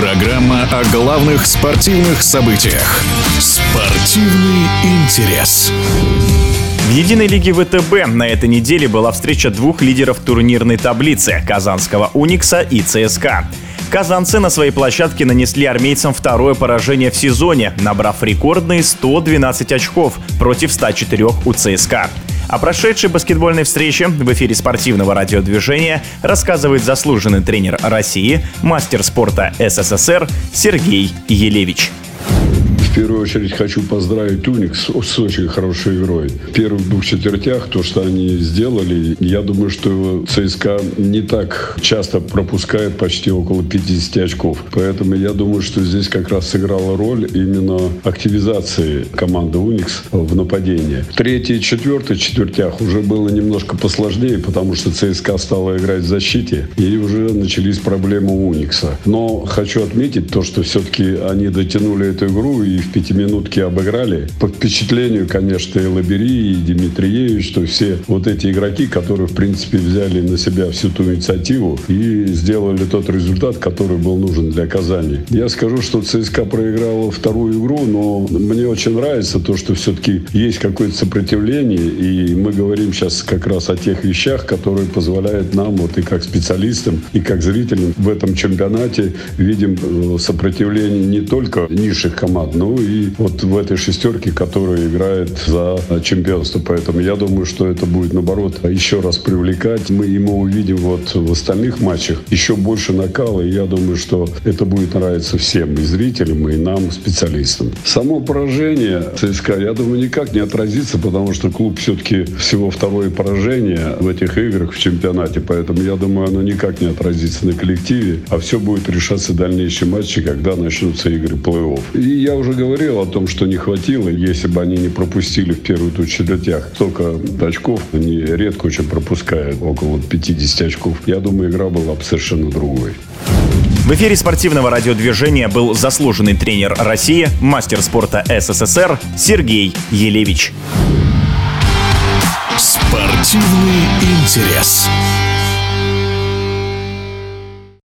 Программа о главных спортивных событиях. Спортивный интерес. В единой лиге ВТБ на этой неделе была встреча двух лидеров турнирной таблицы – казанского «Уникса» и ЦСКА. Казанцы на своей площадке нанесли армейцам второе поражение в сезоне, набрав рекордные 112 очков против 104 у ЦСКА. О прошедшей баскетбольной встрече в эфире спортивного радиодвижения рассказывает заслуженный тренер России, мастер спорта СССР Сергей Елевич первую очередь хочу поздравить Уникс с очень хорошей игрой. В первых двух четвертях то, что они сделали, я думаю, что ЦСКА не так часто пропускает почти около 50 очков. Поэтому я думаю, что здесь как раз сыграла роль именно активизации команды Уникс в нападении. В третьей и четвертой четвертях уже было немножко посложнее, потому что ЦСКА стала играть в защите, и уже начались проблемы Уникса. Но хочу отметить то, что все-таки они дотянули эту игру и в пятиминутке обыграли. По впечатлению, конечно, и Лабери, и Дмитриевич, что все вот эти игроки, которые, в принципе, взяли на себя всю ту инициативу и сделали тот результат, который был нужен для Казани. Я скажу, что ЦСКА проиграла вторую игру, но мне очень нравится то, что все-таки есть какое-то сопротивление, и мы говорим сейчас как раз о тех вещах, которые позволяют нам, вот и как специалистам, и как зрителям в этом чемпионате видим э, сопротивление не только низших команд, но и вот в этой шестерке, которая играет за чемпионство. Поэтому я думаю, что это будет, наоборот, еще раз привлекать. Мы, мы увидим вот в остальных матчах еще больше накала. И я думаю, что это будет нравиться всем, и зрителям, и нам, специалистам. Само поражение ЦСКА, я думаю, никак не отразится, потому что клуб все-таки всего второе поражение в этих играх в чемпионате. Поэтому я думаю, оно никак не отразится на коллективе, а все будет решаться в дальнейшем матче, когда начнутся игры плей-офф. И я уже говорил говорил о том, что не хватило, если бы они не пропустили в первую тут четвертях столько очков, они редко очень пропускают, около 50 очков. Я думаю, игра была бы совершенно другой. В эфире спортивного радиодвижения был заслуженный тренер России, мастер спорта СССР Сергей Елевич. Спортивный интерес.